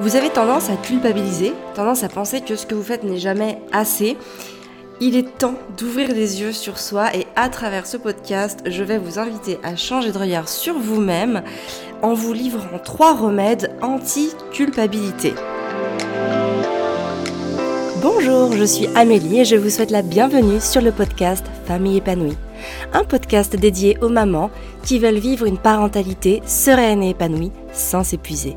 Vous avez tendance à culpabiliser, tendance à penser que ce que vous faites n'est jamais assez. Il est temps d'ouvrir les yeux sur soi et à travers ce podcast, je vais vous inviter à changer de regard sur vous-même en vous livrant trois remèdes anti-culpabilité. Bonjour, je suis Amélie et je vous souhaite la bienvenue sur le podcast Famille épanouie. Un podcast dédié aux mamans qui veulent vivre une parentalité sereine et épanouie sans s'épuiser.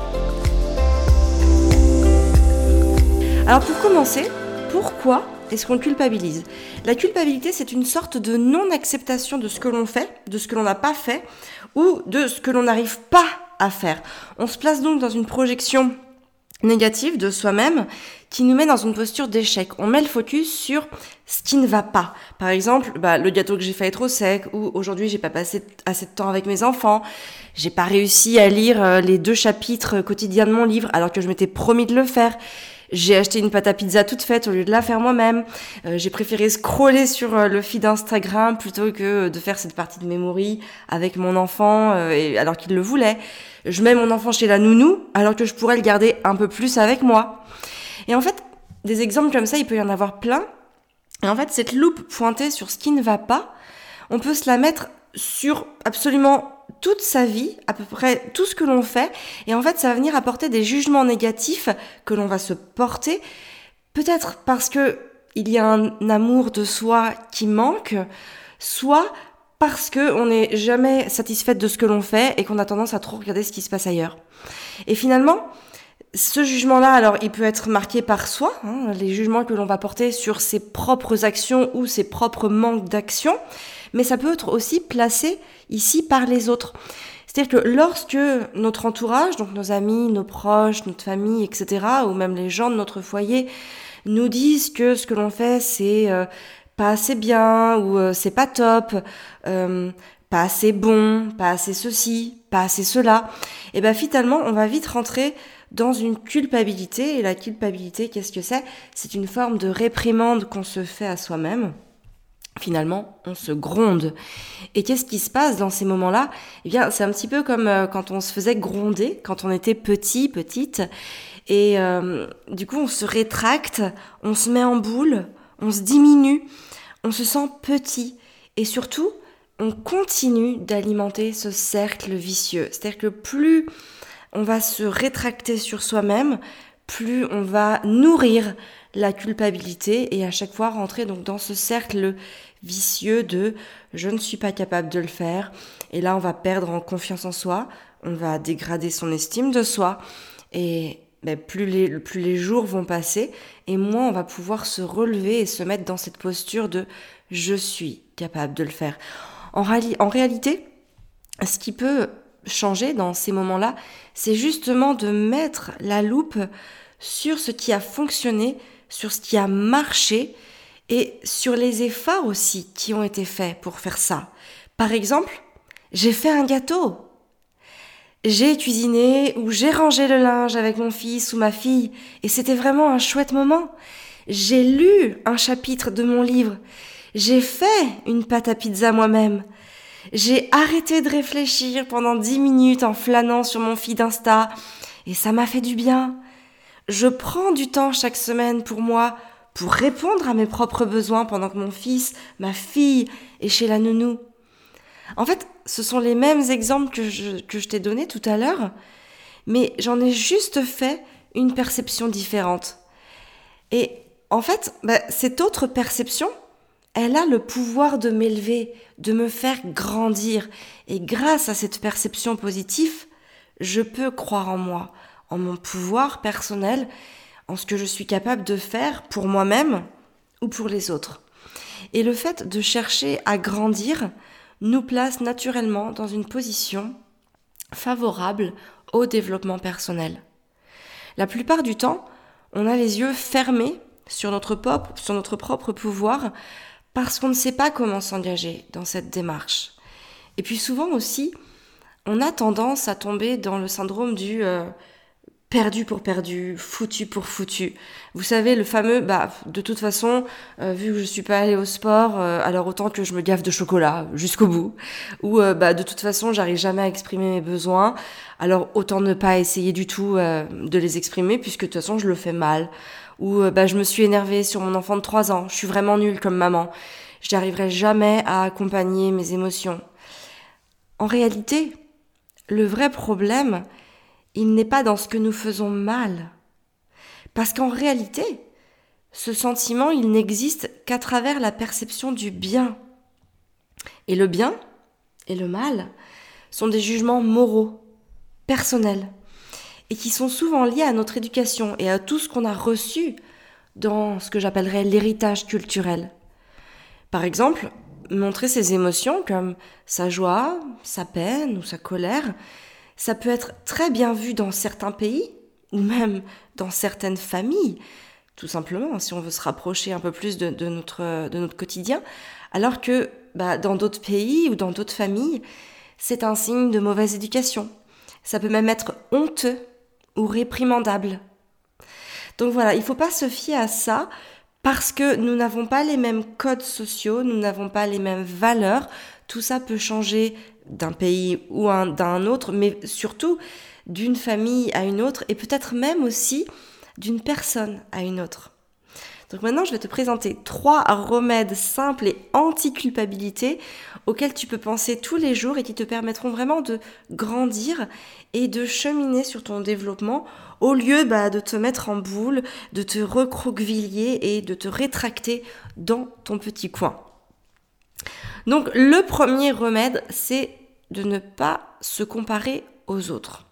Alors pour commencer, pourquoi est-ce qu'on culpabilise? La culpabilité, c'est une sorte de non-acceptation de ce que l'on fait, de ce que l'on n'a pas fait, ou de ce que l'on n'arrive pas à faire. On se place donc dans une projection négative de soi-même qui nous met dans une posture d'échec. On met le focus sur ce qui ne va pas. Par exemple, bah, le gâteau que j'ai fait est trop sec, ou aujourd'hui j'ai pas passé assez de temps avec mes enfants, j'ai pas réussi à lire euh, les deux chapitres quotidiens de mon livre alors que je m'étais promis de le faire. J'ai acheté une pâte à pizza toute faite au lieu de la faire moi-même. Euh, j'ai préféré scroller sur euh, le feed Instagram plutôt que de faire cette partie de memory avec mon enfant alors qu'il le voulait. Je mets mon enfant chez la nounou alors que je pourrais le garder un peu plus avec moi. Et en fait, des exemples comme ça, il peut y en avoir plein. Et en fait, cette loupe pointée sur ce qui ne va pas, on peut se la mettre sur absolument toute sa vie, à peu près tout ce que l'on fait, et en fait ça va venir apporter des jugements négatifs que l'on va se porter, peut-être parce que il y a un amour de soi qui manque, soit parce que on n'est jamais satisfaite de ce que l'on fait et qu'on a tendance à trop regarder ce qui se passe ailleurs. Et finalement, ce jugement-là, alors, il peut être marqué par soi, hein, les jugements que l'on va porter sur ses propres actions ou ses propres manques d'action, mais ça peut être aussi placé ici par les autres. C'est-à-dire que lorsque notre entourage, donc nos amis, nos proches, notre famille, etc., ou même les gens de notre foyer, nous disent que ce que l'on fait, c'est euh, pas assez bien, ou euh, c'est pas top, euh, pas assez bon, pas assez ceci, pas assez cela, et ben finalement, on va vite rentrer dans une culpabilité. Et la culpabilité, qu'est-ce que c'est? C'est une forme de réprimande qu'on se fait à soi-même. Finalement, on se gronde. Et qu'est-ce qui se passe dans ces moments-là? Eh bien, c'est un petit peu comme euh, quand on se faisait gronder, quand on était petit, petite. Et euh, du coup, on se rétracte, on se met en boule, on se diminue, on se sent petit. Et surtout, on continue d'alimenter ce cercle vicieux. C'est-à-dire que plus on va se rétracter sur soi-même, plus on va nourrir la culpabilité et à chaque fois rentrer donc dans ce cercle vicieux de je ne suis pas capable de le faire et là on va perdre en confiance en soi, on va dégrader son estime de soi et ben, plus, les, plus les jours vont passer et moins on va pouvoir se relever et se mettre dans cette posture de je suis capable de le faire. En, en réalité, ce qui peut changer dans ces moments-là, c'est justement de mettre la loupe sur ce qui a fonctionné, sur ce qui a marché et sur les efforts aussi qui ont été faits pour faire ça. Par exemple, j'ai fait un gâteau. J'ai cuisiné ou j'ai rangé le linge avec mon fils ou ma fille et c'était vraiment un chouette moment. J'ai lu un chapitre de mon livre. J'ai fait une pâte à pizza moi-même. J'ai arrêté de réfléchir pendant dix minutes en flânant sur mon feed Insta et ça m'a fait du bien. Je prends du temps chaque semaine pour moi, pour répondre à mes propres besoins pendant que mon fils, ma fille est chez la nounou. En fait, ce sont les mêmes exemples que je, t'ai donnés tout à l'heure, mais j'en ai juste fait une perception différente. Et en fait, bah, cette autre perception, elle a le pouvoir de m'élever, de me faire grandir. Et grâce à cette perception positive, je peux croire en moi, en mon pouvoir personnel, en ce que je suis capable de faire pour moi-même ou pour les autres. Et le fait de chercher à grandir nous place naturellement dans une position favorable au développement personnel. La plupart du temps, on a les yeux fermés sur notre, propre pouvoir parce qu'on ne sait pas comment s'engager dans cette démarche. Et puis souvent aussi, on a tendance à tomber dans le syndrome du euh, perdu pour perdu, foutu pour foutu. Vous savez, le fameux, bah, de toute façon, euh, vu que je suis pas allée au sport, euh, alors autant que je me gaffe de chocolat jusqu'au bout. Ou, euh, bah, de toute façon, j'arrive jamais à exprimer mes besoins, alors autant ne pas essayer du tout de les exprimer, puisque de toute façon, je le fais mal. Ou, bah, je me suis énervée sur mon enfant de 3 ans, je suis vraiment nulle comme maman. Je n'arriverai jamais à accompagner mes émotions. En réalité, le vrai problème, il n'est pas dans ce que nous faisons mal. Parce qu'en réalité, ce sentiment, il n'existe qu'à travers la perception du bien. Et le bien et le mal sont des jugements moraux, personnels, et qui sont souvent liés à notre éducation et à tout ce qu'on a reçu dans ce que j'appellerais l'héritage culturel. Par exemple, montrer ses émotions comme sa joie, sa peine ou sa colère, ça peut être très bien vu dans certains pays, ou même dans certaines familles, tout simplement, si on veut se rapprocher un peu plus de, notre, quotidien, alors que bah, dans d'autres pays ou dans d'autres familles, c'est un signe de mauvaise éducation. Ça peut même être honteux ou réprimandable. Donc voilà, il ne faut pas se fier à ça parce que nous n'avons pas les mêmes codes sociaux, nous n'avons pas les mêmes valeurs. Tout ça peut changer d'un pays ou d'un autre, mais surtout d'une famille à une autre et peut-être même aussi d'une personne à une autre. Donc maintenant, je vais te présenter trois remèdes simples et anti-culpabilité auxquels tu peux penser tous les jours et qui te permettront vraiment de grandir et de cheminer sur ton développement au lieu bah, de te mettre en boule, de te recroqueviller et de te rétracter dans ton petit coin. Donc le premier remède, c'est de ne pas se comparer aux autres.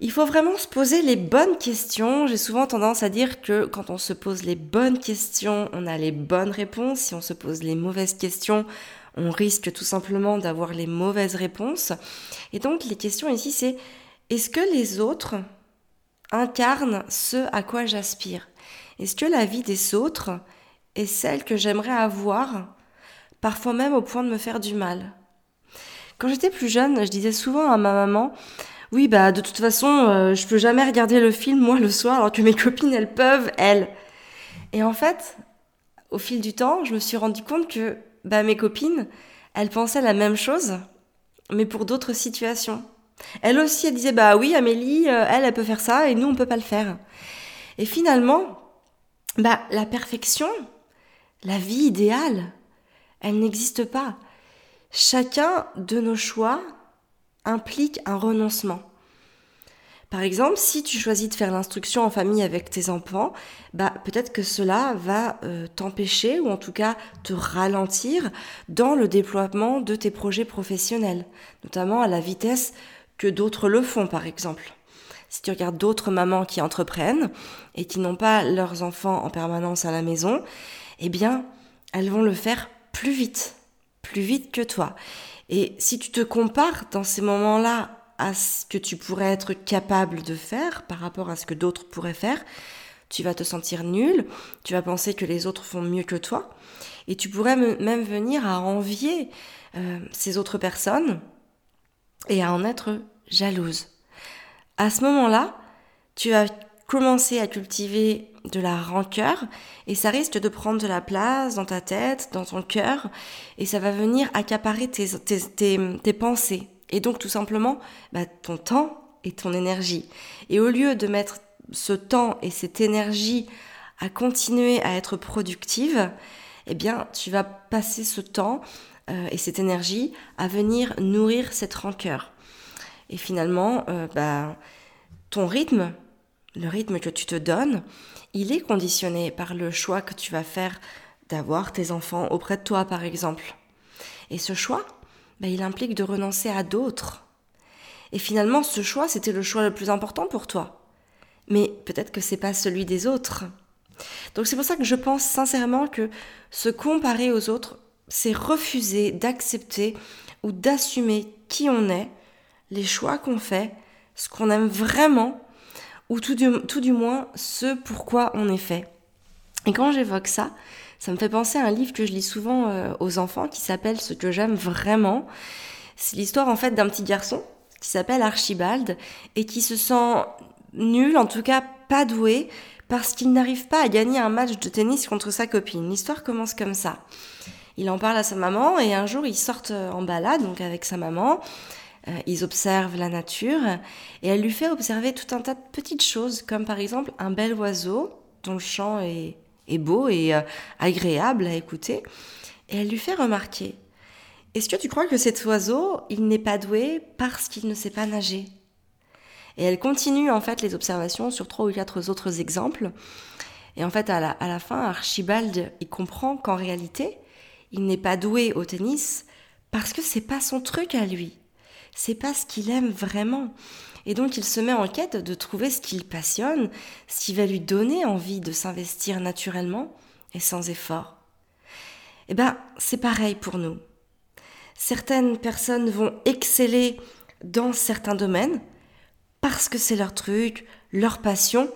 Il faut vraiment se poser les bonnes questions. J'ai souvent tendance à dire que quand on se pose les bonnes questions, on a les bonnes réponses. Si on se pose les mauvaises questions, on risque tout simplement d'avoir les mauvaises réponses. Et donc les questions ici, c'est est-ce que les autres incarnent ce à quoi j'aspire? Est-ce que la vie des autres est celle que j'aimerais avoir, parfois même au point de me faire du mal? Quand j'étais plus jeune, je disais souvent à ma maman, oui, bah de toute façon, euh, je peux jamais regarder le film moi le soir, alors que mes copines elles peuvent, elles. Et en fait, au fil du temps, je me suis rendu compte que bah mes copines, elles pensaient la même chose, mais pour d'autres situations. Elle aussi, elle disait bah oui, Amélie, euh, elle, elle peut faire ça et nous on peut pas le faire. Et finalement, bah la perfection, la vie idéale, elle n'existe pas. Chacun de nos choix implique un renoncement. Par exemple, si tu choisis de faire l'instruction en famille avec tes enfants, bah peut-être que cela va euh, t'empêcher ou en tout cas te ralentir dans le déploiement de tes projets professionnels, notamment à la vitesse que d'autres le font par exemple. Si tu regardes d'autres mamans qui entreprennent et qui n'ont pas leurs enfants en permanence à la maison, eh bien, elles vont le faire plus vite plus vite que toi. Et si tu te compares dans ces moments-là à ce que tu pourrais être capable de faire par rapport à ce que d'autres pourraient faire, tu vas te sentir nul, tu vas penser que les autres font mieux que toi, et tu pourrais même venir à envier euh, ces autres personnes et à en être jalouse. À ce moment-là, tu vas commencer à cultiver de la rancœur et ça risque de prendre de la place dans ta tête, dans ton cœur et ça va venir accaparer tes, tes, pensées et donc tout simplement bah, ton temps et ton énergie. Et au lieu de mettre ce temps et cette énergie à continuer à être productive, eh bien tu vas passer ce temps euh, et cette énergie à venir nourrir cette rancœur. Et finalement, euh, bah, ton rythme, le rythme que tu te donnes, il est conditionné par le choix que tu vas faire d'avoir tes enfants auprès de toi, par exemple. Et ce choix, ben, il implique de renoncer à d'autres. Et finalement, ce choix, c'était le choix le plus important pour toi. Mais peut-être que c'est pas celui des autres. Donc c'est pour ça que je pense sincèrement que se comparer aux autres, c'est refuser d'accepter ou d'assumer qui on est, les choix qu'on fait, ce qu'on aime vraiment ou tout du, tout du moins ce pourquoi on est fait. Et quand j'évoque ça, ça me fait penser à un livre que je lis souvent euh, aux enfants qui s'appelle Ce que j'aime vraiment. C'est l'histoire en fait d'un petit garçon qui s'appelle Archibald et qui se sent nul, en tout cas pas doué, parce qu'il n'arrive pas à gagner un match de tennis contre sa copine. L'histoire commence comme ça. Il en parle à sa maman et un jour ils sortent en balade, donc avec sa maman. Euh, ils observent la nature et elle lui fait observer tout un tas de petites choses, comme par exemple un bel oiseau dont le chant est, beau et euh, agréable à écouter. Et elle lui fait remarquer Est-ce que tu crois que cet oiseau, il n'est pas doué parce qu'il ne sait pas nager? Et elle continue en fait les observations sur trois ou quatre autres exemples. Et en fait, à la, à la fin, Archibald, il comprend qu'en réalité, il n'est pas doué au tennis parce que c'est pas son truc à lui c'est pas ce qu'il aime vraiment. Et donc il se met en quête de trouver ce qu'il passionne, ce qui va lui donner envie de s'investir naturellement et sans effort. Eh ben, c'est pareil pour nous. Certaines personnes vont exceller dans certains domaines parce que c'est leur truc, leur passion,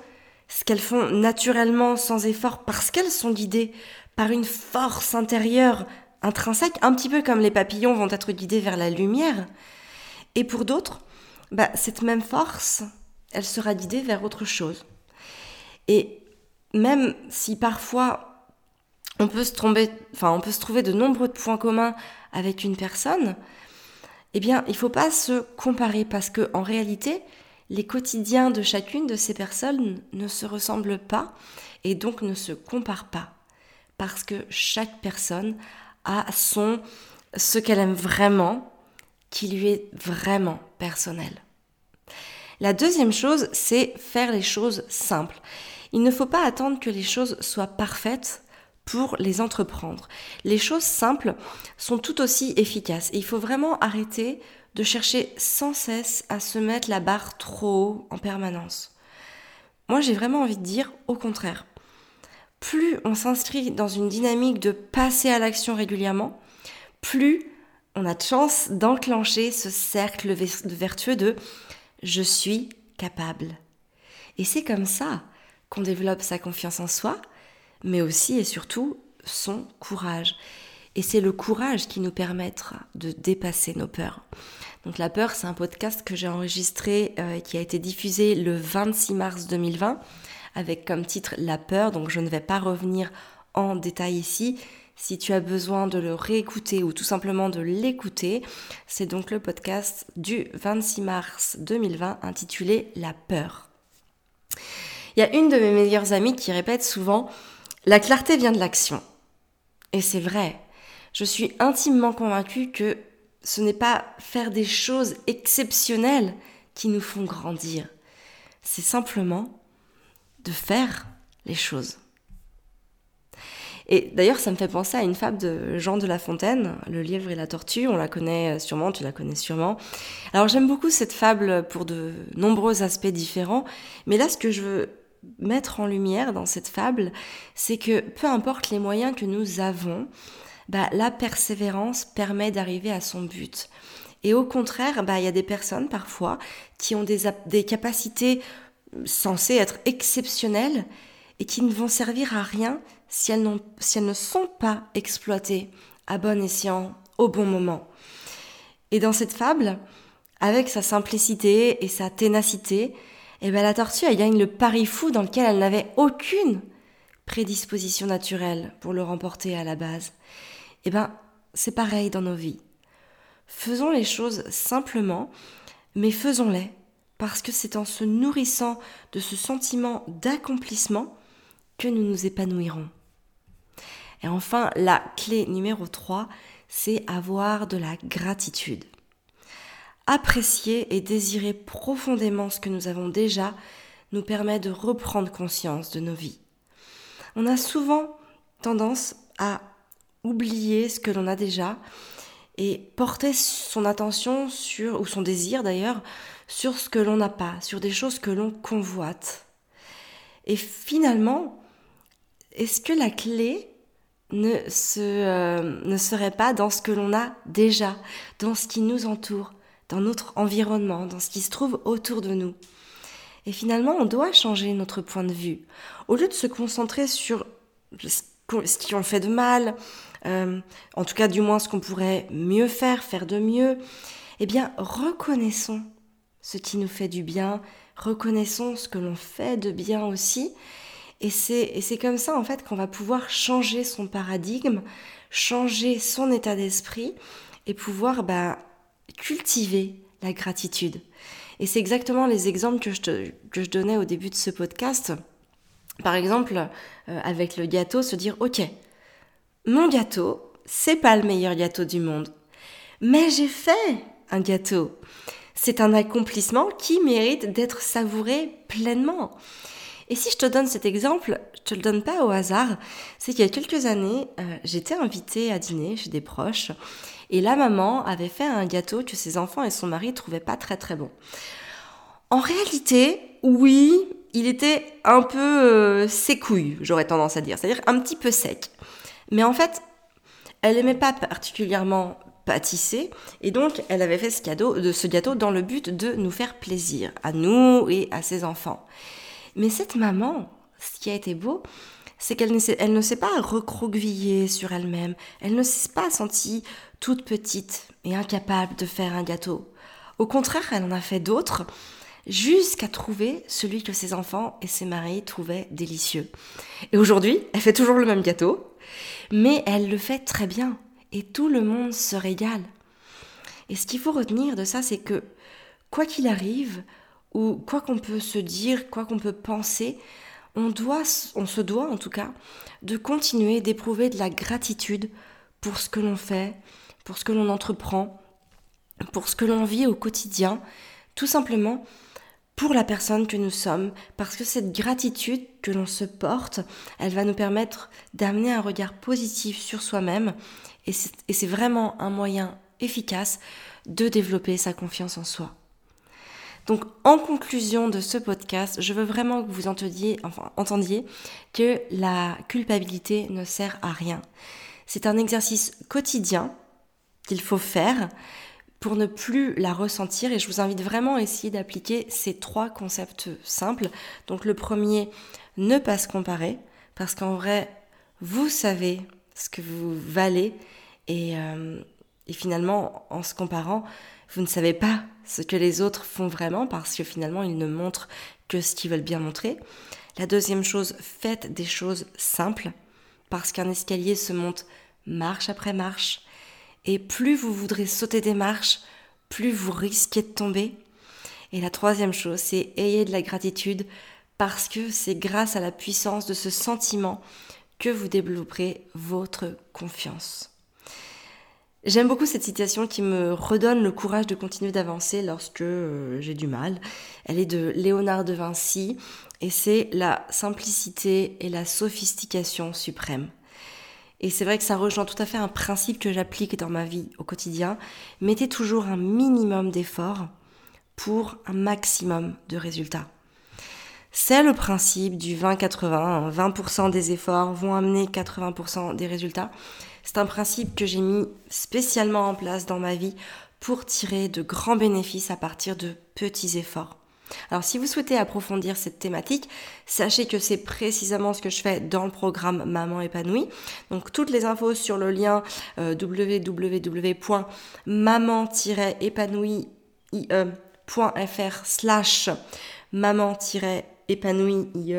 ce qu'elles font naturellement sans effort parce qu'elles sont guidées par une force intérieure intrinsèque, un petit peu comme les papillons vont être guidés vers la lumière. Et pour d'autres, bah, cette même force, elle sera guidée vers autre chose. Et même si parfois on peut se on peut se trouver de nombreux points communs avec une personne, eh bien il ne faut pas se comparer parce que en réalité les quotidiens de chacune de ces personnes ne se ressemblent pas et donc ne se comparent pas parce que chaque personne a son ce qu'elle aime vraiment qui lui est vraiment personnel. La deuxième chose, c'est faire les choses simples. Il ne faut pas attendre que les choses soient parfaites pour les entreprendre. Les choses simples sont tout aussi efficaces et il faut vraiment arrêter de chercher sans cesse à se mettre la barre trop haut en permanence. Moi, j'ai vraiment envie de dire au contraire. Plus on s'inscrit dans une dynamique de passer à l'action régulièrement, plus on a de chance d'enclencher ce cercle vertueux de je suis capable. Et c'est comme ça qu'on développe sa confiance en soi, mais aussi et surtout son courage. Et c'est le courage qui nous permettra de dépasser nos peurs. Donc la peur, c'est un podcast que j'ai enregistré euh, qui a été diffusé le 26 mars 2020 avec comme titre La peur. Donc je ne vais pas revenir en détail ici. Si tu as besoin de le réécouter ou tout simplement de l'écouter, c'est donc le podcast du 26 mars 2020 intitulé La peur. Il y a une de mes meilleures amies qui répète souvent La clarté vient de l'action. Et c'est vrai. Je suis intimement convaincue que ce n'est pas faire des choses exceptionnelles qui nous font grandir. C'est simplement de faire les choses. Et d'ailleurs, ça me fait penser à une fable de Jean de La Fontaine, Le lièvre et la tortue. On la connaît sûrement, tu la connais sûrement. Alors j'aime beaucoup cette fable pour de nombreux aspects différents. Mais là, ce que je veux mettre en lumière dans cette fable, c'est que peu importe les moyens que nous avons, bah, la persévérance permet d'arriver à son but. Et au contraire, bah, il y a des personnes parfois qui ont des capacités censées être exceptionnelles et qui ne vont servir à rien si elles, ne sont pas exploitées à bon escient, au bon moment. Et dans cette fable, avec sa simplicité et sa ténacité, eh ben la tortue, elle gagne le pari fou dans lequel elle n'avait aucune prédisposition naturelle pour le remporter à la base. Eh ben, c'est pareil dans nos vies. Faisons les choses simplement, mais faisons-les parce que c'est en se nourrissant de ce sentiment d'accomplissement que nous nous épanouirons. Et enfin, la clé numéro 3, c'est avoir de la gratitude. Apprécier et désirer profondément ce que nous avons déjà nous permet de reprendre conscience de nos vies. On a souvent tendance à oublier ce que l'on a déjà et porter son attention sur, ou son désir d'ailleurs, sur ce que l'on n'a pas, sur des choses que l'on convoite. Et finalement, est-ce que la clé euh, ne serait pas dans ce que l'on a déjà, dans ce qui nous entoure, dans notre environnement, dans ce qui se trouve autour de nous? Et finalement, on doit changer notre point de vue. Au lieu de se concentrer sur ce qui ont fait de mal, euh, en tout cas du moins ce qu'on pourrait mieux faire, faire de mieux, eh bien reconnaissons ce qui nous fait du bien, reconnaissons ce que l'on fait de bien aussi. Et c'est comme ça en fait qu'on va pouvoir changer son paradigme, changer son état d'esprit et pouvoir bah, cultiver la gratitude. Et c'est exactement les exemples que je, te, que je donnais au début de ce podcast. Par exemple, euh, avec le gâteau, se dire, ok, mon gâteau, c'est pas le meilleur gâteau du monde, mais j'ai fait un gâteau. C'est un accomplissement qui mérite d'être savouré pleinement. Et si je te donne cet exemple, je te le donne pas au hasard, c'est qu'il y a quelques années, euh, j'étais invitée à dîner chez des proches et la maman avait fait un gâteau que ses enfants et son mari trouvaient pas très très bon. En réalité, oui, il était un peu euh, j'aurais tendance à dire, c'est-à-dire un petit peu sec. Mais en fait, elle n'aimait pas particulièrement pâtisser et donc elle avait fait ce gâteau dans le but de nous faire plaisir à nous et à ses enfants. Mais cette maman, ce qui a été beau, c'est qu'elle ne s'est, pas recroquevillée sur elle-même. Elle ne s'est pas sentie toute petite et incapable de faire un gâteau. Au contraire, elle en a fait d'autres jusqu'à trouver celui que ses enfants et ses maris trouvaient délicieux. Et aujourd'hui, elle fait toujours le même gâteau, mais elle le fait très bien et tout le monde se régale. Et ce qu'il faut retenir de ça, c'est que quoi qu'il arrive, ou quoi qu'on peut se dire, quoi qu'on peut penser, on, doit, on se doit en tout cas de continuer d'éprouver de la gratitude pour ce que l'on fait, pour ce que l'on entreprend, pour ce que l'on vit au quotidien, tout simplement pour la personne que nous sommes, parce que cette gratitude que l'on se porte, elle va nous permettre d'amener un regard positif sur soi-même, et c'est vraiment un moyen efficace de développer sa confiance en soi. Donc, en conclusion de ce podcast, je veux vraiment que vous entendiez, que la culpabilité ne sert à rien. C'est un exercice quotidien qu'il faut faire pour ne plus la ressentir et je vous invite vraiment à essayer d'appliquer ces trois concepts simples. Donc le premier, ne pas se comparer parce qu'en vrai, vous savez ce que vous valez et, euh, et finalement, en se comparant, vous ne savez pas ce que les autres font vraiment parce que finalement ils ne montrent que ce qu'ils veulent bien montrer. La deuxième chose, faites des choses simples parce qu'un escalier se monte marche après marche et plus vous voudrez sauter des marches, plus vous risquez de tomber. Et la troisième chose, c'est ayez de la gratitude parce que c'est grâce à la puissance de ce sentiment que vous développerez votre confiance. J'aime beaucoup cette citation qui me redonne le courage de continuer d'avancer lorsque euh, j'ai du mal. Elle est de Léonard de Vinci et c'est la simplicité et la sophistication suprême. Et c'est vrai que ça rejoint tout à fait un principe que j'applique dans ma vie au quotidien. Mettez toujours un minimum d'efforts pour un maximum de résultats. C'est le principe du 20-80. 20% des efforts vont amener 80% des résultats. C'est un principe que j'ai mis spécialement en place dans ma vie pour tirer de grands bénéfices à partir de petits efforts. Alors si vous souhaitez approfondir cette thématique, sachez que c'est précisément ce que je fais dans le programme Maman épanouie. Donc toutes les infos sur le lien euh, www.maman-épanouie.fr slash maman-épanouie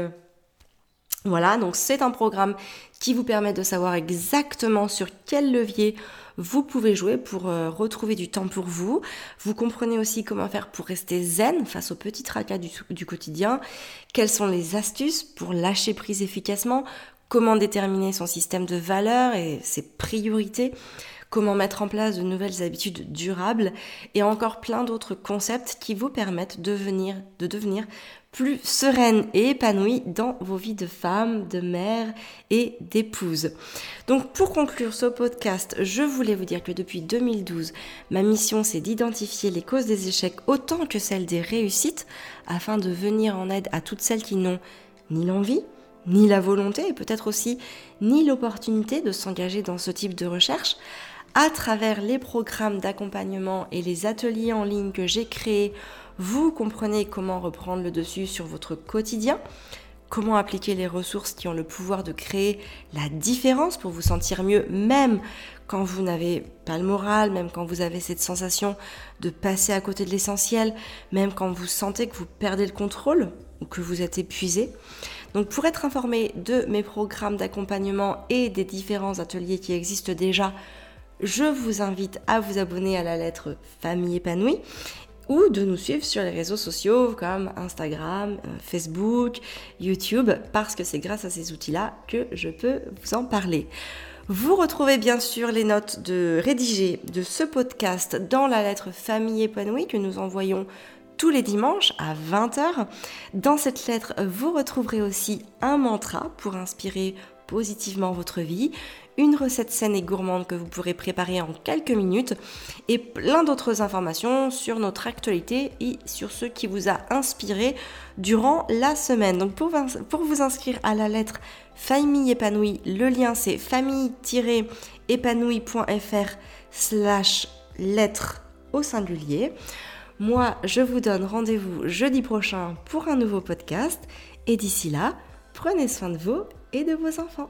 voilà, donc c'est un programme qui vous permet de savoir exactement sur quel levier vous pouvez jouer pour euh, retrouver du temps pour vous. Vous comprenez aussi comment faire pour rester zen face aux petits tracas du, du quotidien, quelles sont les astuces pour lâcher prise efficacement, comment déterminer son système de valeurs et ses priorités, comment mettre en place de nouvelles habitudes durables? Et encore plein d'autres concepts qui vous permettent de, venir, de devenir plus sereine et épanouie dans vos vies de femme, de mère et d'épouse. Donc pour conclure ce podcast, je voulais vous dire que depuis 2012, ma mission c'est d'identifier les causes des échecs autant que celles des réussites afin de venir en aide à toutes celles qui n'ont ni l'envie, ni la volonté et peut-être aussi ni l'opportunité de s'engager dans ce type de recherche à travers les programmes d'accompagnement et les ateliers en ligne que j'ai créés vous comprenez comment reprendre le dessus sur votre quotidien, comment appliquer les ressources qui ont le pouvoir de créer la différence pour vous sentir mieux, même quand vous n'avez pas le moral, même quand vous avez cette sensation de passer à côté de l'essentiel, même quand vous sentez que vous perdez le contrôle ou que vous êtes épuisé. Donc pour être informé de mes programmes d'accompagnement et des différents ateliers qui existent déjà, je vous invite à vous abonner à la lettre Famille épanouie ou de nous suivre sur les réseaux sociaux comme Instagram, euh, Facebook, YouTube, parce que c'est grâce à ces outils-là que je peux vous en parler. Vous retrouvez bien sûr les notes de rédigées de ce podcast dans la lettre Famille épanouie que nous envoyons tous les dimanches à 20h. Dans cette lettre, vous retrouverez aussi un mantra pour inspirer positivement votre vie, une recette saine et gourmande que vous pourrez préparer en quelques minutes et plein d'autres informations sur notre actualité et sur ce qui vous a inspiré durant la semaine. Donc pour, vous inscrire à la lettre Famille épanouie, le lien c'est famille-épanouie.fr slash lettre au singulier. Moi, je vous donne rendez-vous jeudi prochain pour un nouveau podcast et d'ici là, prenez soin de vous et de vos enfants.